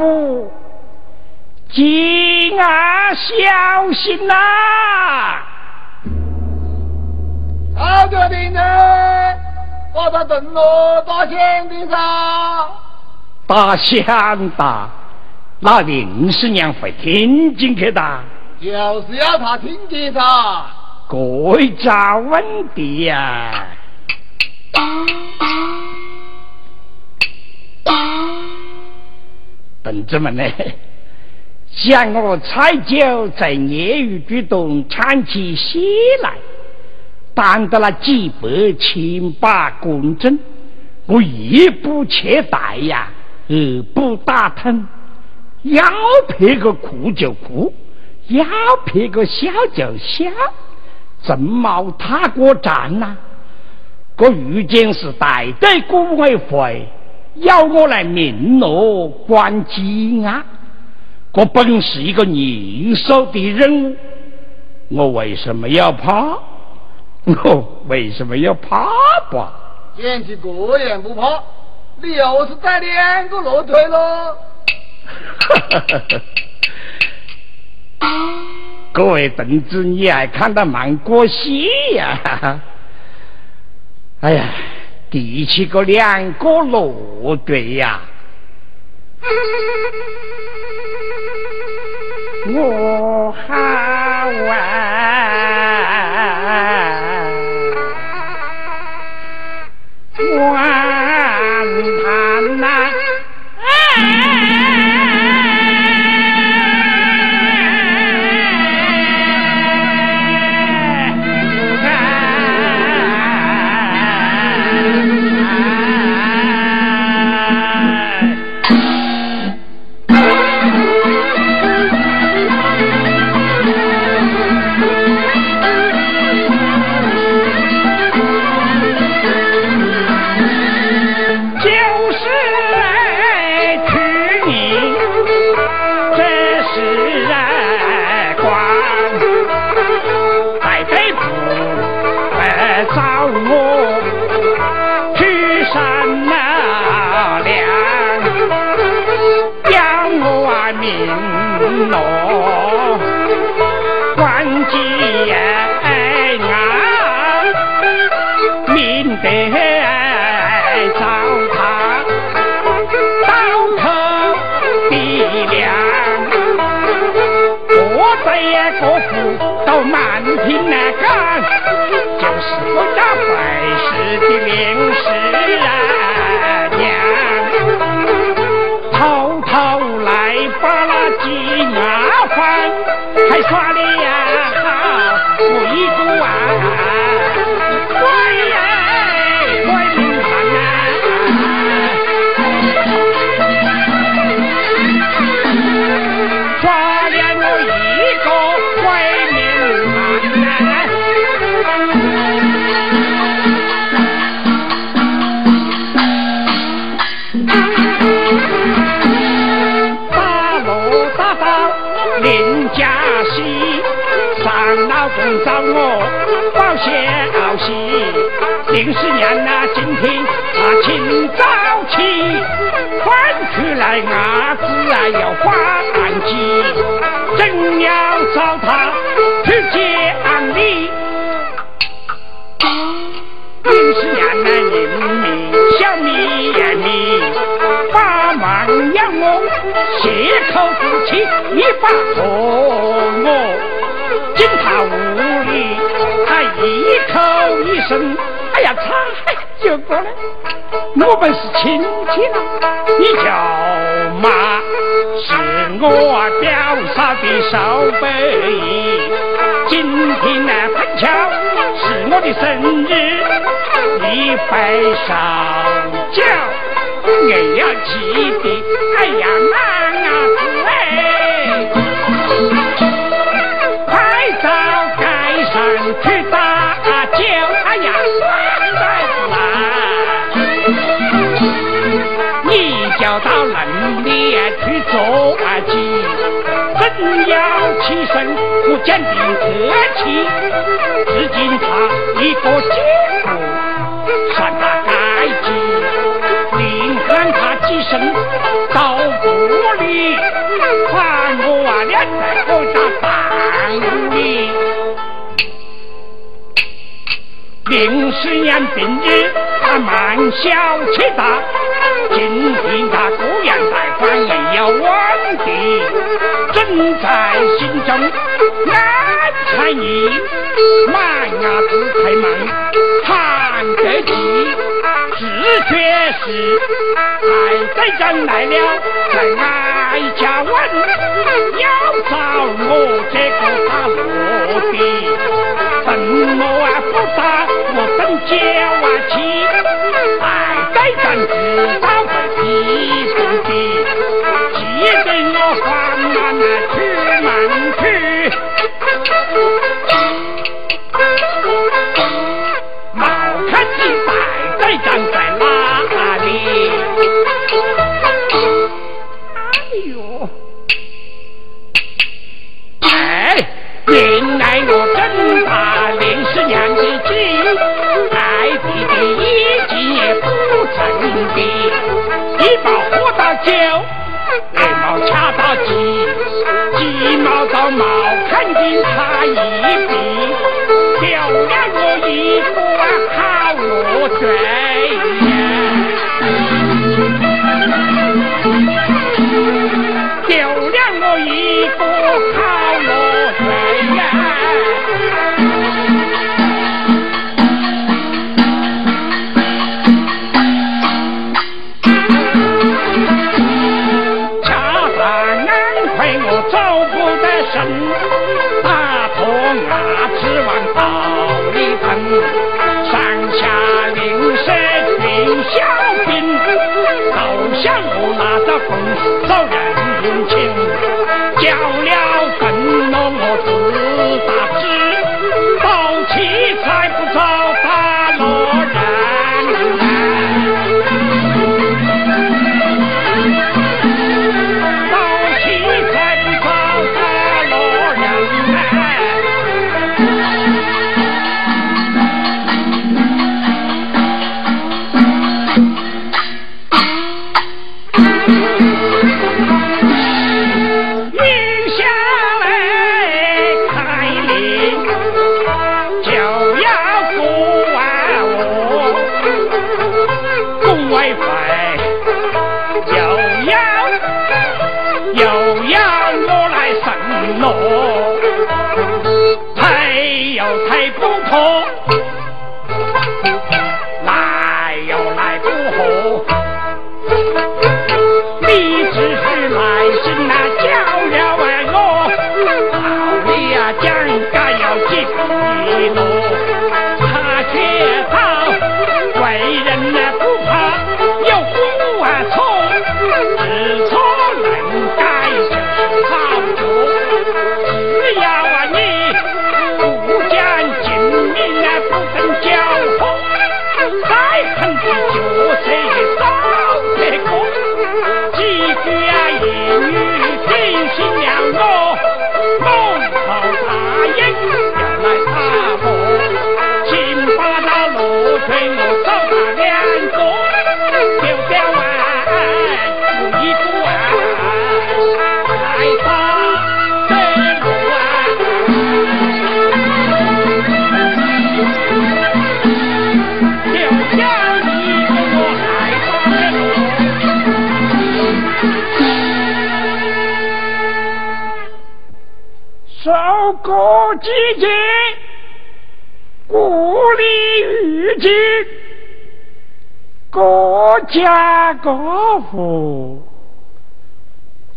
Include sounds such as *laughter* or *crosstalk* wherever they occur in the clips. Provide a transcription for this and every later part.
家各户，敬啊小心呐！好的，兵人，我在等我大响的噻。大响的，那林师娘会听进去的。就是要他听见噻。国家问题呀。同志们呢？*laughs* 像我采酒在业余举动唱起戏来，担得了几百千把公正，我一不切带呀，二不打疼，要撇个哭就哭，要撇个笑就笑，正毛踏过站呐！我遇见是带队管委会要我来明罗管羁押。我本是一个严肃的人物，我为什么要怕？我为什么要怕吧？嫌弃个人不怕，你又是带两个骆驼喽？*laughs* 各位同志，你还看得蛮过戏呀？*laughs* 哎呀，第七个两个乐队呀！我好啊！大路大道林家西，上老公找我报消息，林师娘啊，今天啊清早起，快出来伢子啊要还击，正要找他去接案你。林师娘啊，人民小米。把忙要我血口不起，你把和我，惊他无理，他一口一声。哎呀，差就过来，我们是亲戚了。你叫妈，是我表嫂的手背。今天呢，碰巧是我的生日，一杯上酒，硬要记得。哎呀，男伢子哎，快到街上去打酒。哎呀你！叫到人里去做鸡，真正要起身，我坚定客气，至今他一个结声到屋里把我啊两在我家办十年病日，他慢小气大。今天他孤雁在翻，也要稳定，准在心中安才意。满牙子开门谈得起，自觉是爱在人来了，在哀家问，要找我这个打落的，什么啊不打我等叫啊七，爱在咱知道。一生的，记得我放慢那出门去，我真大连十娘的亲，爱弟弟一斤也不真的。一毛活到九，二毛掐到鸡，鸡毛到毛，肯定差一笔，丢了我一个好落水。各季节，故里遇见，各家各户，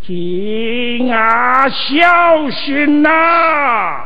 敬啊小心呐！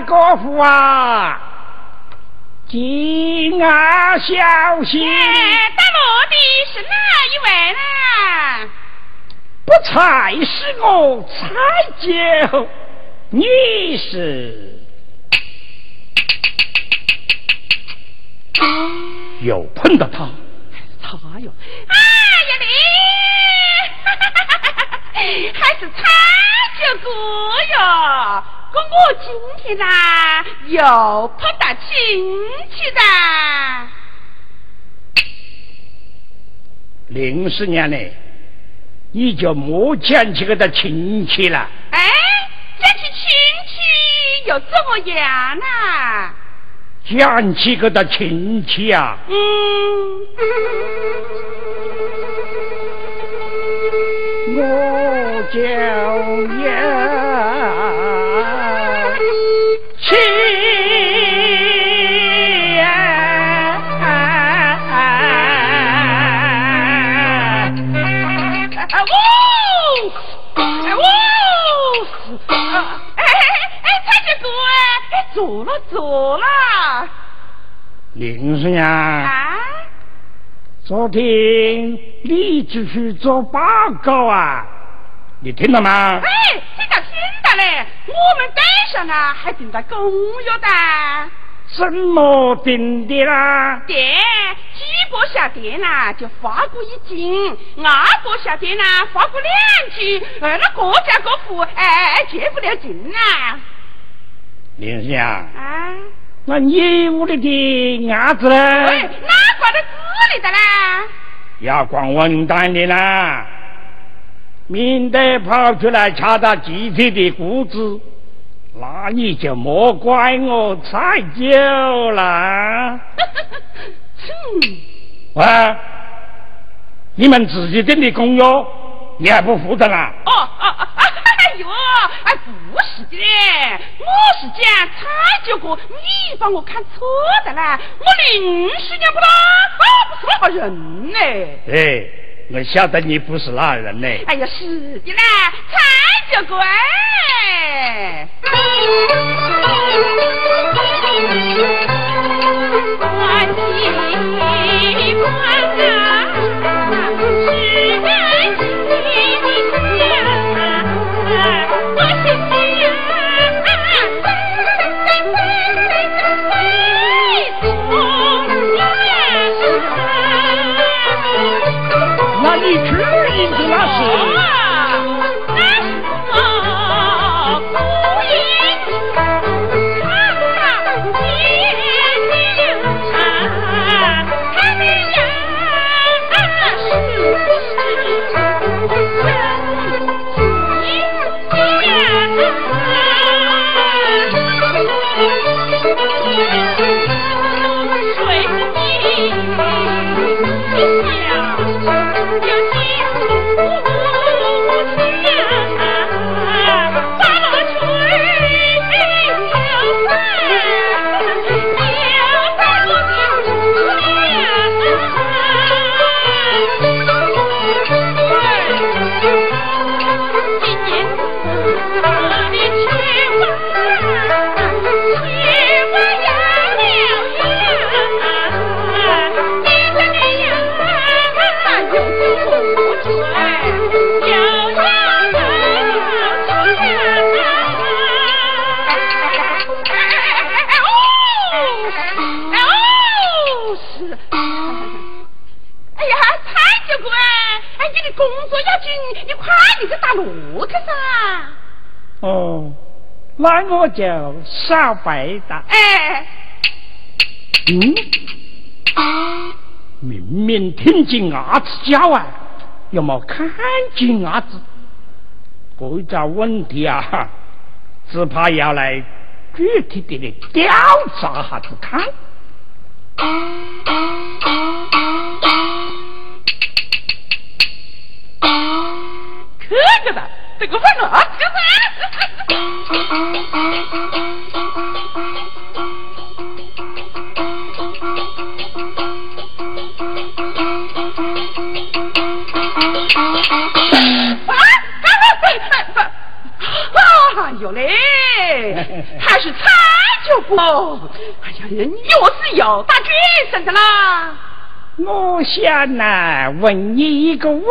家国父啊，敬啊小心！带路的是哪一位呢？不才是我才九，你是又碰到他？他哟！哎呀你，*laughs* 还是蔡九哥哟！哥，我今天呐又碰到亲戚的。零四年呢，你就莫讲起个的亲戚了。哎，讲起亲戚又怎么样呢？讲起个的亲戚啊。嗯。我就要。哎，坐了坐了。林师娘，啊，昨天你只是做报告啊，你听到吗？哎，听到听到嘞，我们队上啊还订了公约的。怎么订的啦？店几个下店呐，就发过一斤；二个下店呐，发过两斤。呃，那各家各户哎，借不了劲呐。林生啊，啊，那你屋里的鸭子呢？哎，哪挂在这里的啦？要管文旦的啦，免得跑出来掐到集体的谷子。那你就莫怪我菜酒了。*laughs* 喂，你们自己定的公约，你还不负责啦？哦哦哦！哎呦，哎，不是的，我是讲蔡九哥，你把我看错的啦，我临时娘不啦，啊，不是那人呢。哎，我晓得你不是那人呢。哎呀，是的啦，蔡九哥哎。那你去应的那是？工点去打骆去噻。哦，那我就少白搭。哎，嗯，啊明明听见鸭子叫啊，又没看见鸭子，这个问题啊，只怕要来具体的的调查下子看。啦。我想呐，问你一个问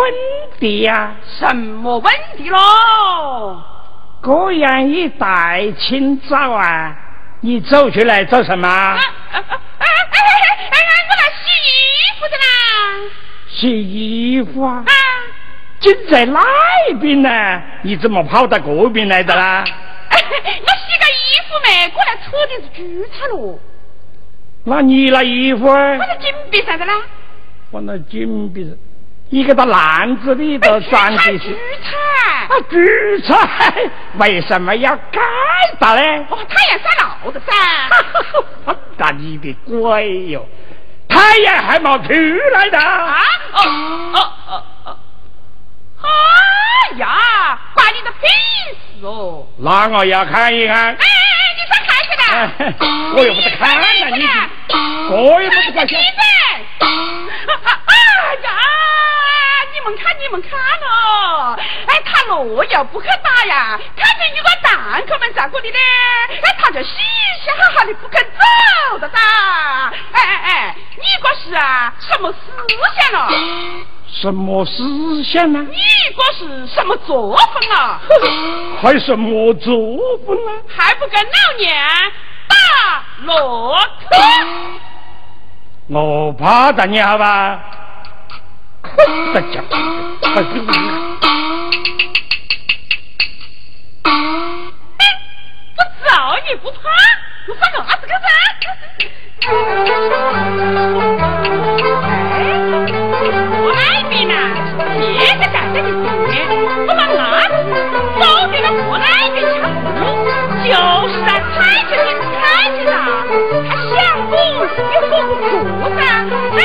题呀，什么问题喽？这样一大清早啊，你走出来做什么？我来洗衣服的啦。洗衣服啊？啊，就在那边呢，你怎么跑到这边来的啦？我洗个衣服没，过来扯的是蔬菜喽。那你那衣服？我在金币啥子啦。我那金币，一个到篮子里头装的是蔬菜。啊，蔬菜 *laughs* 为什么要盖到呢？哦，太阳晒老的噻。*laughs* 我打你的鬼哟！太阳还没出来的。啊？哦哦哦哦！哎呀，关你的屁事哦！那我要看一看。哎哎哎，你上看我又不是看了你，我又不是看。闭嘴！哎呀，你们看，你们看哦！哎，他若要不去打呀，看见有个蛋壳们在这里呢，哎，他就嘻嘻哈哈的不肯走的哒。哎哎哎，你这是啊，什么思想了？什么思想呢？你这是什么作风啊？*laughs* 还什么作风呢？还不跟老娘打骆驼？*laughs* 我怕打你好吧？大家，快给我！我造你不怕，我放鸭子干啥？哎，我那边呢，别个站着的店，我把牙子走给了我那边去，就是啊，踩着你踩着他，他想补也补不住噻，哎，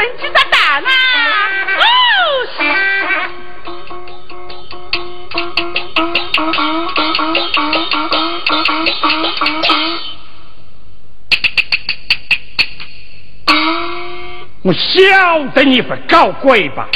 多生几个蛋呐！哦，我晓得你不搞鬼吧？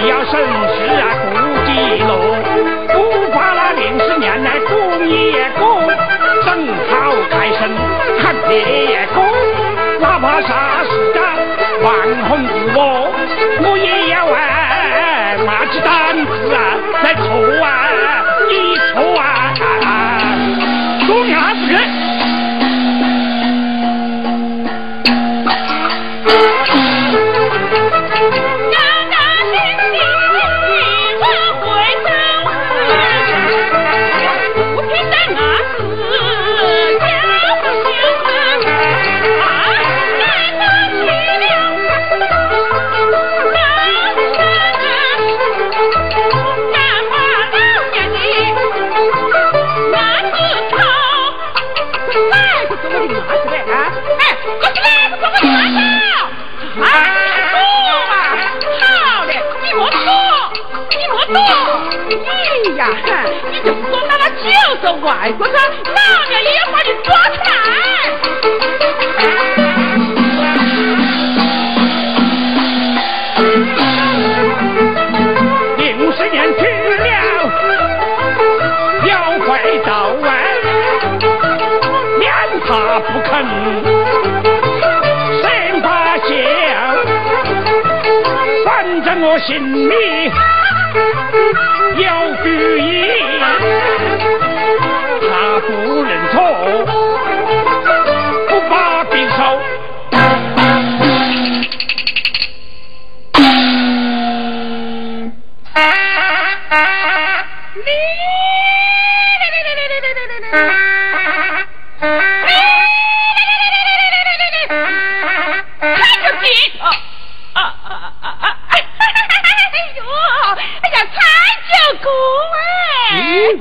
你要慎行啊。呀哼你就是说到了九个外国人老娘也要把你抓起来零十年去了妖怪到外面他不肯生发现反正我心里要注意。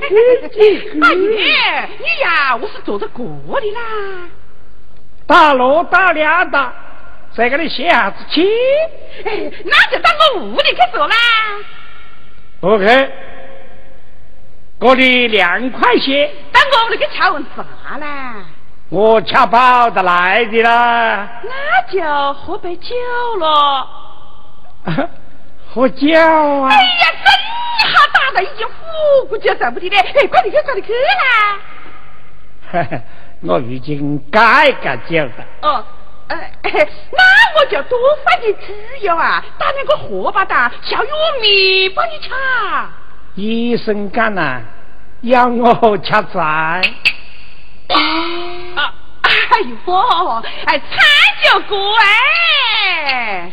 *laughs* 大爷，你呀，我是坐着过的啦。大罗大两的，在这里歇下子气。哎，那就当我屋里去坐啦。OK，我的两块钱。当我屋里去瞧问啥啦？我吃跑得来的啦。那就喝杯酒了。*laughs* 喝酒啊！哎呀，真好大的，已估计要等不及了，嘿，快点去，快点去啦！哈哈，我已经改改叫了。哦，呃，那我就多发点猪油啊，打两个荷包蛋，小玉米帮你吃。医生讲呢，要我吃菜。啊，哎呦，哎，菜就贵。哎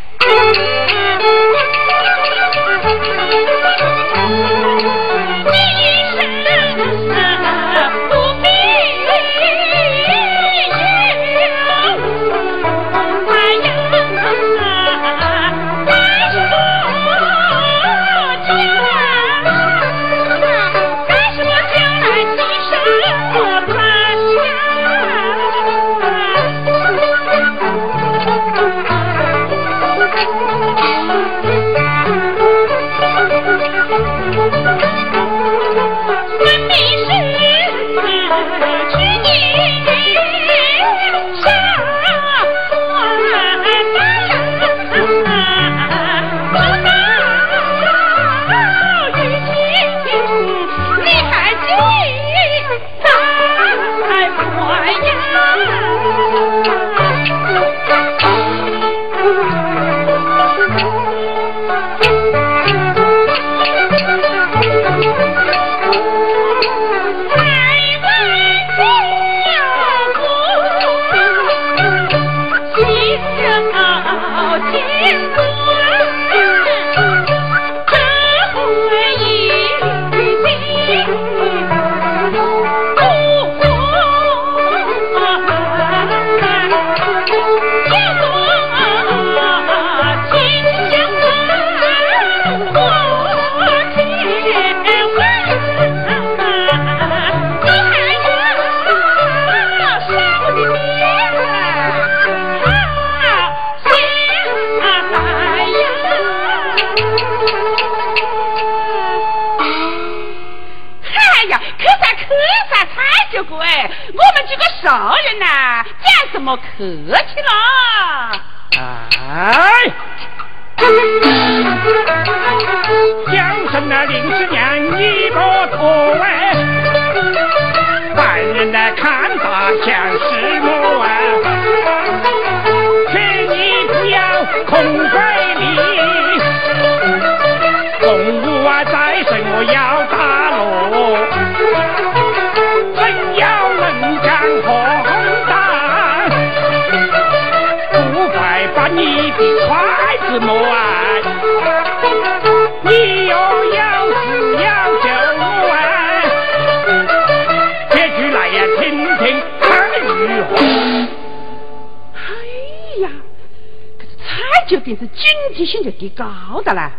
菜酒店是经济性就提高的了。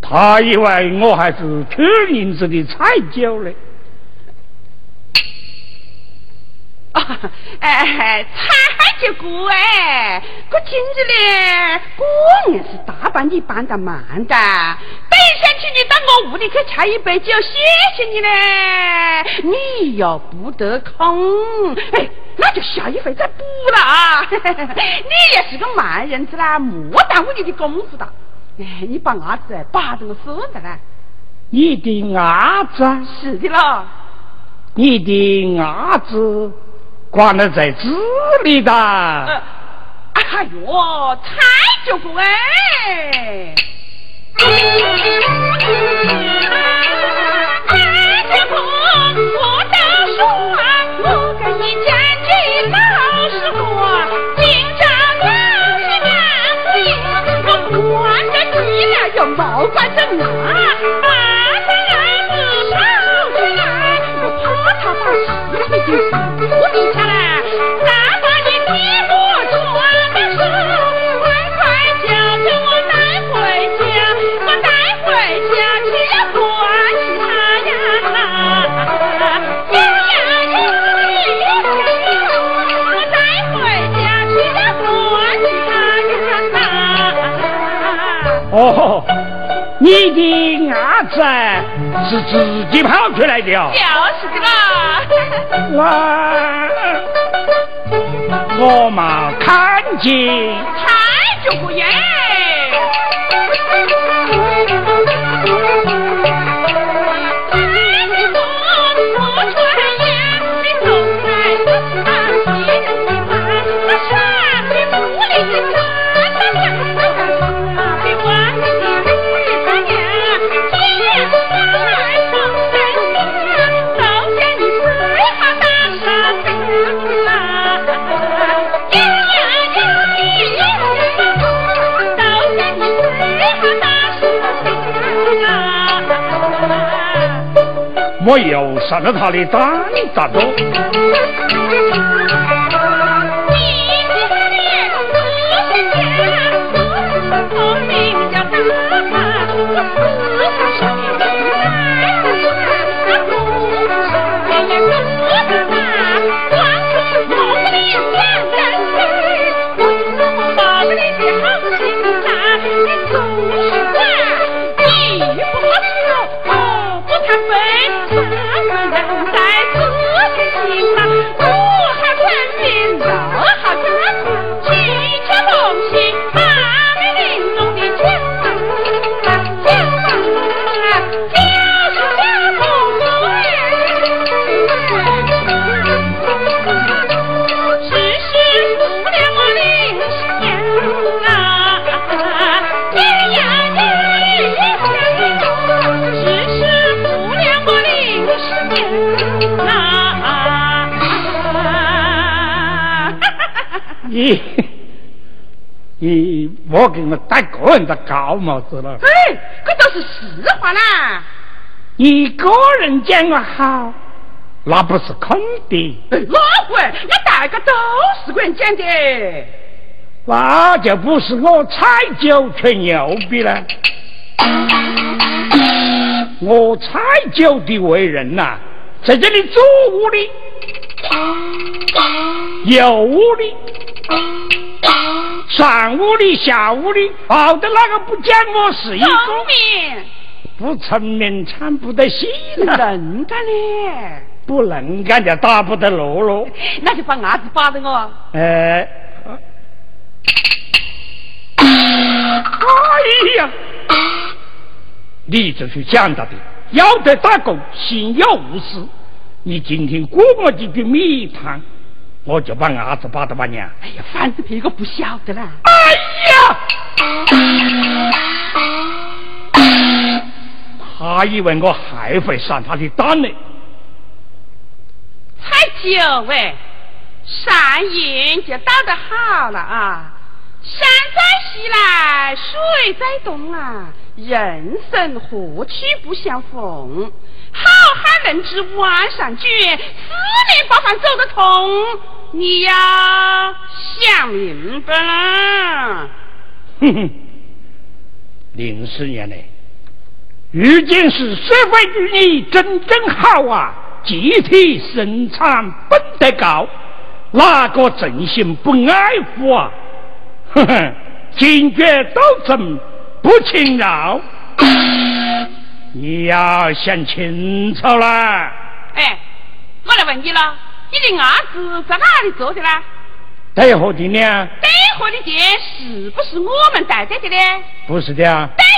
他以为我还是偷银子的菜酒呢。哎，菜就过哎，我今日呢，果然是大半你办的慢的。等下请你到我屋里去吃一杯酒，谢谢你嘞。你又不得空，哎，那就下一回再补了啊。*laughs* 你也是个慢人子啦，莫耽误你的功夫的。哎，你把伢子把着我孙子呢？你的伢子？是的了。你的伢子？挂了在这里的。哎呦，太就过哎！太就过，我都说，我跟你讲句老实话，今朝要是俺不赢，我管着你你的伢子是自己跑出来的哦？就是的啦。我我嘛看见，太就不言。我又上了他的当，咋着？我给我戴个人的高帽子了。哎，这都是实话啦。一个人讲我好，那不是肯定。哪会？那大家都是个人讲的。那就不是我踩酒吹牛逼了。我踩酒的为人呐，在这里左屋里，右屋里。上屋里下屋里，跑的那个不讲我是一个，聪明，不成名惨不得戏了。能干嘞？不能干就打不得落了。那就把伢子扒着我。哎，哎呀，你这是讲到的，要得打工，心要无私。你今天过我几句米汤，我就把伢子扒到把娘。哎呀，反正别个不晓得啦。哎呀，他以为我还会上他的当呢。才九喂，上瘾就道得好了啊！山在西来，水在东啊，人生何处不相逢？好汉能知万山绝，四面八方走得通。你要想明白了。哼哼，零四年嘞，如今是社会主义真正好啊！集体生产本得高，哪个真心不爱护啊？*laughs* 哼哼，坚决斗争不轻饶，你要想清楚了。哎，我来问你了，你的儿子在哪里做的呢？带货的呢？带货的店是不是我们带带的呢？不是的啊。对呀。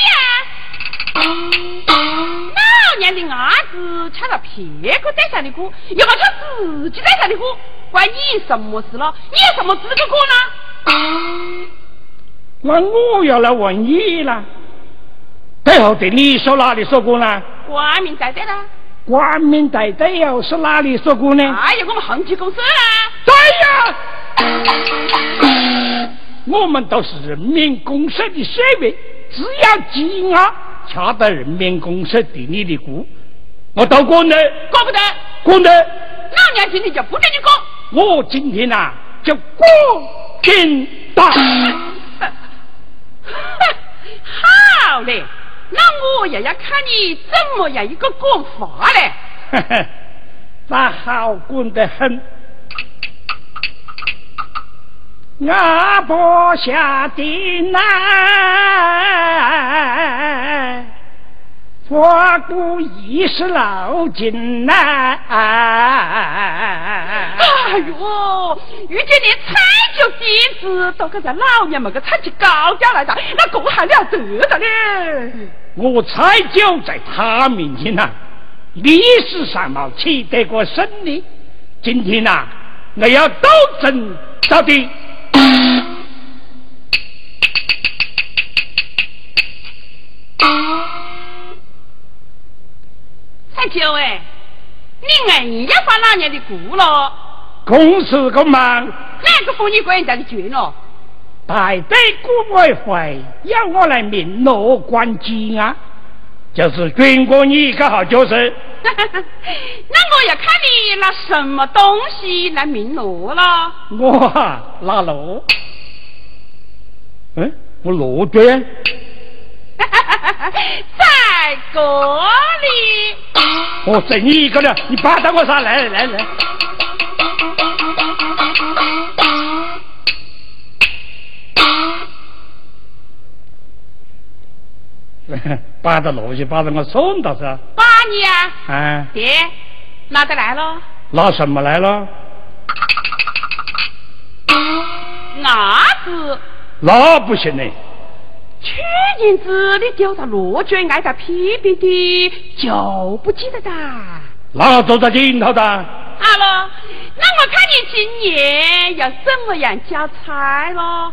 老娘的儿子抢了别个带上的货，又把他自己带上的货，关你什么事了？你有什么资格过呢？那我要来问你了。背后对你说哪里说过呢？光明正大的。光明正大又是哪里说过呢？哎呀，我们恒基公司啊。对呀。我们都是人民公社的社员，只要积压。恰到人民公社地里的股，我都管的，管不得，管得。老娘今天就不准你管，我今天呐就管紧打。*laughs* 好嘞，那我也要看你怎么样一个管法嘞。*laughs* 那好管得很。阿伯下的难，佛骨已是老金呐。哎呦，遇见你菜酒弟子都跟在老娘们个菜去高调来的，那个还了得的呢？我菜酒在他面前呐，历史上嘛取得过胜利。今天呐，我要斗争到底。才九哎，你硬要发老娘的雇了？公事个忙，哪个妇女管人家的 chuyện 了？排队顾委会要我来明罗关机啊，就是军过你一个好角色。*laughs* 那我要看你拿什么东西来明罗了？我拿罗，嗯，我罗娟。*laughs* 在这里。我整你一个了，你扒到我啥来来来。*laughs* 扒着罗去，扒着我送到是？扒你啊！啊。爹，拿得来了？拿什么来了？伢子。那不行嘞。去年子你丢到罗卷挨到批评的，就不记得哒。那坐在镜头的。好了，那我看你今年要怎么样交差了？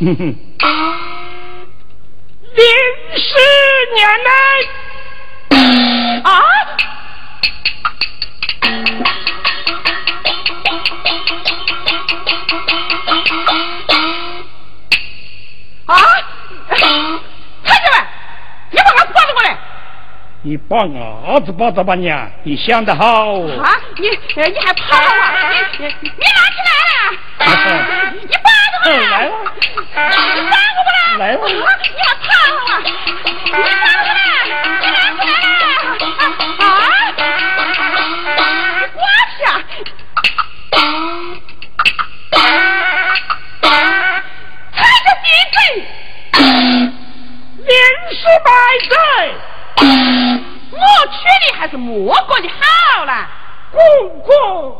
哼哼。零十年来。啊？*laughs* 啊！你把儿子抱着吧，娘，你想得好。啊！你你还跑啊？你你拿起来！你抱着我来！了！你抱我不啦？来了！你还跑啊？你抱我来！你拿起来！啊！你挂下！踩着地嘴，连十百载，我娶你还是莫过的好啦。姑姑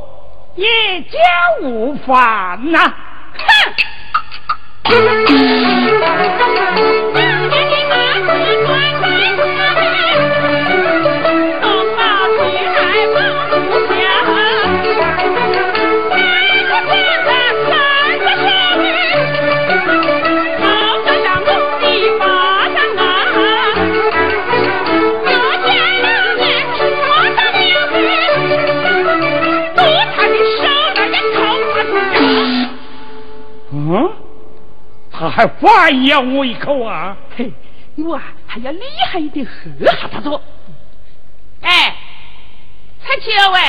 也家无烦呐。哼。*laughs* 他还反咬我一口啊！嘿，我啊还要厉害一点，喝下他着。哎，彩秋喂，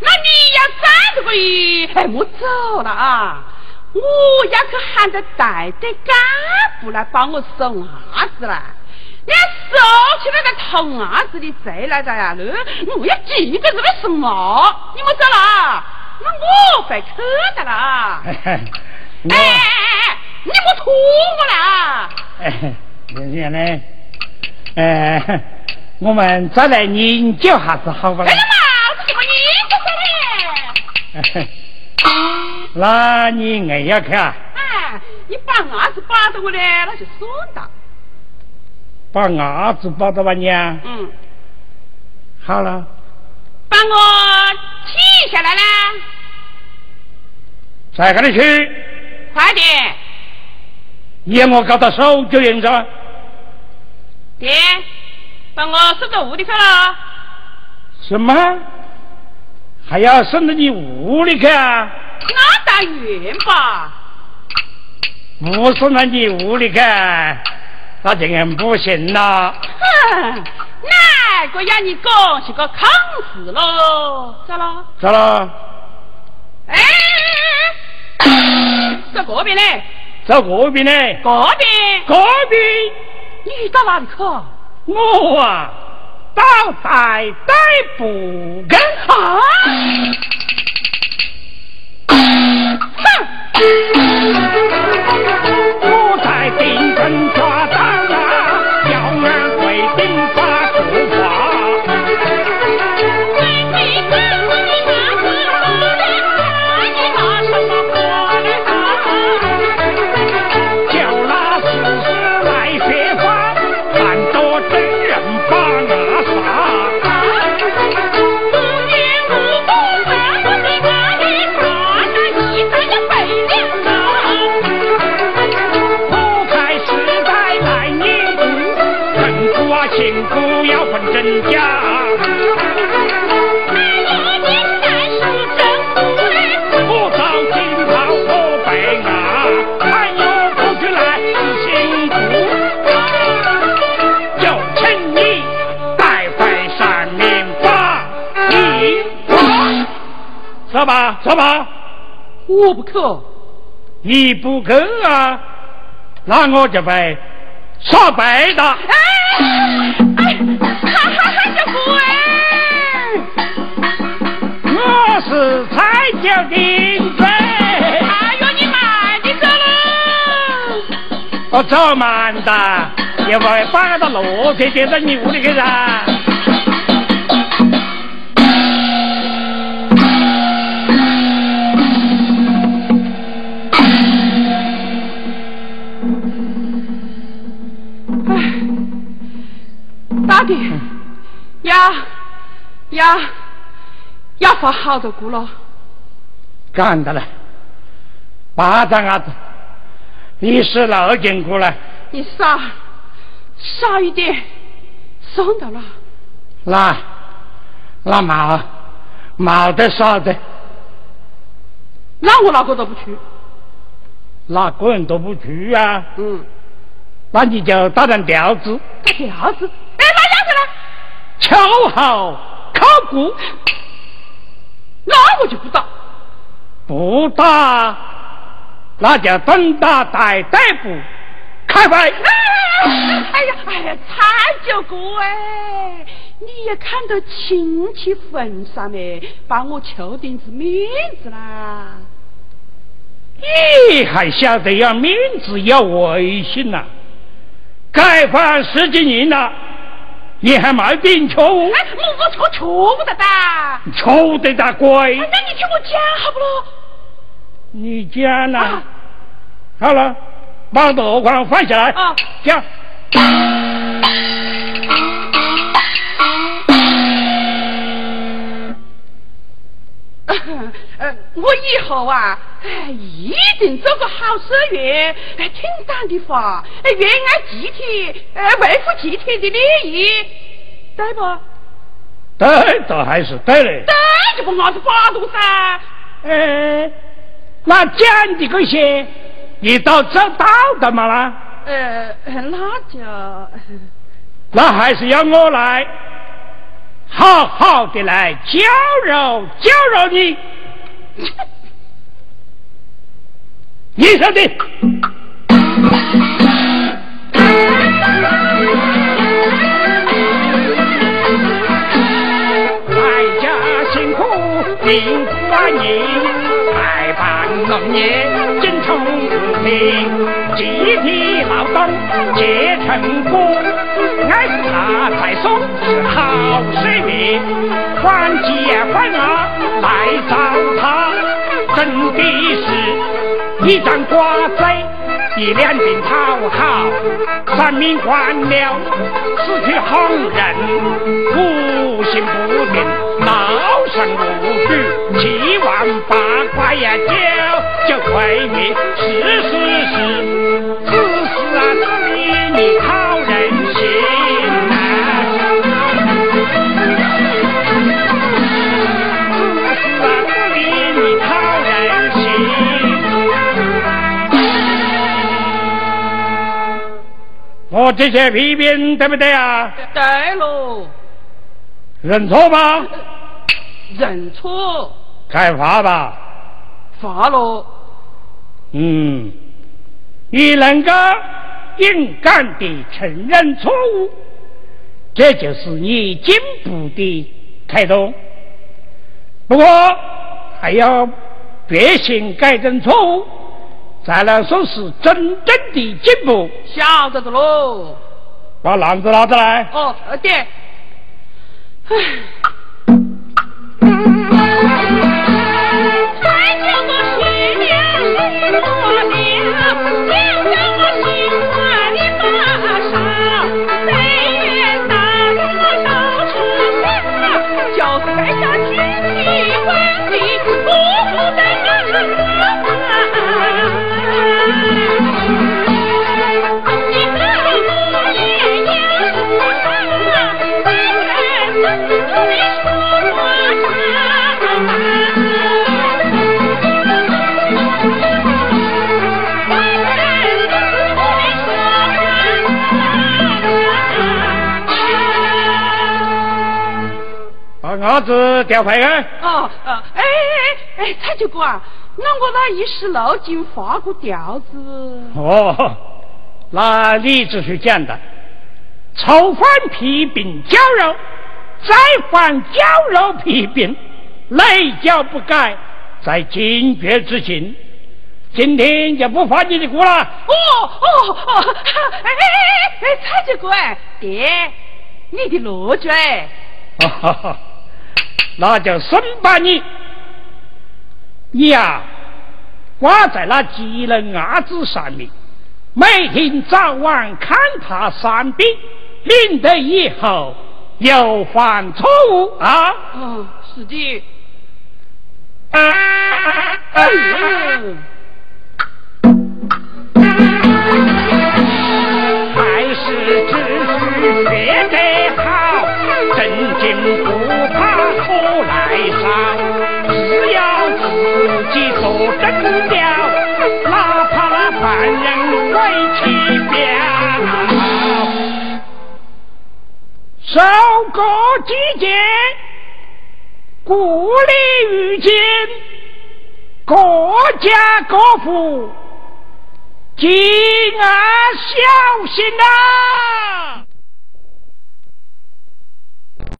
那你要三十个亿，哎，我走了啊！我要去喊着带队干部来帮我收伢子了。你要收起那个偷伢子的贼来的呀！那我要几个这个什么，你莫走了，那我回去的了。哎哎哎！你莫拖我啦！哎，这样呢？哎，我们再来研究下子好不啦？哎呀妈，这怎么研究噻？那你硬要看？哎，你把牙子把到我嘞，那就算了。把牙子把到吧，娘？嗯。好了。把我提下来啦！再跟你去。快点。你要我搞到手就赢着。爹，把我送到屋里去了。什么？还要送到你屋里去啊？那当然吧。不送到你屋里去，那这样不行了。哼，哪个要你讲是个康事喽？咋了？咋了？哎，*laughs* 在这边呢。在这边呢？这边？这边？你到哪里去？我啊，到逮逮捕根啊！哼！走吧，走吧。我不去。你不去啊？那我就被耍白的。哎哎，哈哈哈！小鬼我是彩椒的嘴。哎呦，你慢点走喽。我走慢的，要不把那个骡子丢到你屋里去噻。要要要发好多股了，干的了，巴掌伢子，你是老金股了，你少少一点，算到了，那那毛毛的少的，那我哪个都不去，哪个人都不去啊？嗯，那你就打张条子，打调子。敲好考古，那我就不打，不打，那就等打带逮捕，开会。哎呀，哎呀，蔡九哥哎，你也看到亲戚份上面，把我求点子面子啦。你还晓得要面子要威信呐？改换十几年了。你还卖饼错误？哎，我错错不得哒。错得大乖！那你听我讲好不咯？你讲呐？好了，把豆光放下来。啊，讲。*laughs* 呃，我以后啊，哎，一定做个好社员，哎，听党的话，哎，愿爱集体，哎，维护集体的利益，对不？对，倒还是对嘞。对，这不按照法度噻。哎，那讲的这些，你都知道的嘛啦？呃，那就，那还是要我来。好好的来教揉教揉你，你说的。大家辛苦，辛苦啊你，百般农业精通平，集体劳动结成果，爱是他在说是好水命，换结婚啊来找他，真的是一张瓜子。一两顶讨好，三命官了，死去好人，不信不定，闹上无处，七万八块呀，九九快些！是是是，是是啊，是理你讨人心呐！是是啊，是理你讨人心。我这些批评对不对啊？对喽。认错吗？认错。开罚吧。罚喽。嗯，你能够勇敢地承认错误，这就是你进步的态度。不过还要决心改正错误。才能说是真正的进步，晓得的喽。把篮子拿出来。哦，对。唉。伢子调配啊！哦，呃，哎哎哎，蔡九哥啊，那我那一时漏尽发个调子。哦，那你只是讲的，炒饭皮饼绞肉，再换绞肉皮饼，内脚不改，在坚决执行。今天就不发你的锅了。哦哦哦！哎哎哎哎，蔡九哥哎，爹，你的乐句哎。哈哈哈。那就生把你，你呀挂在那技能阿子上面，每天早晚看他三遍，免得以后又犯错误啊！哦，是的。还是只是学得好，正经不怕。不来杀，只要自己做真了，哪怕那犯人为其表。收割季节，故里遇见，各家各户，请啊小心呐！